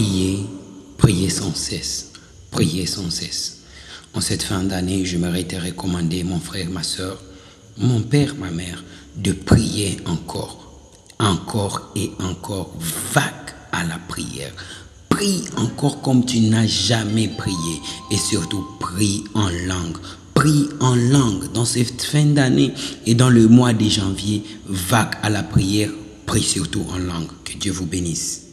Priez, priez sans cesse, priez sans cesse. En cette fin d'année, je m'aurais été recommandé, mon frère, ma soeur, mon père, ma mère, de prier encore, encore et encore, vague à la prière. Prie encore comme tu n'as jamais prié et surtout prie en langue. Prie en langue dans cette fin d'année et dans le mois de janvier, vague à la prière, prie surtout en langue. Que Dieu vous bénisse.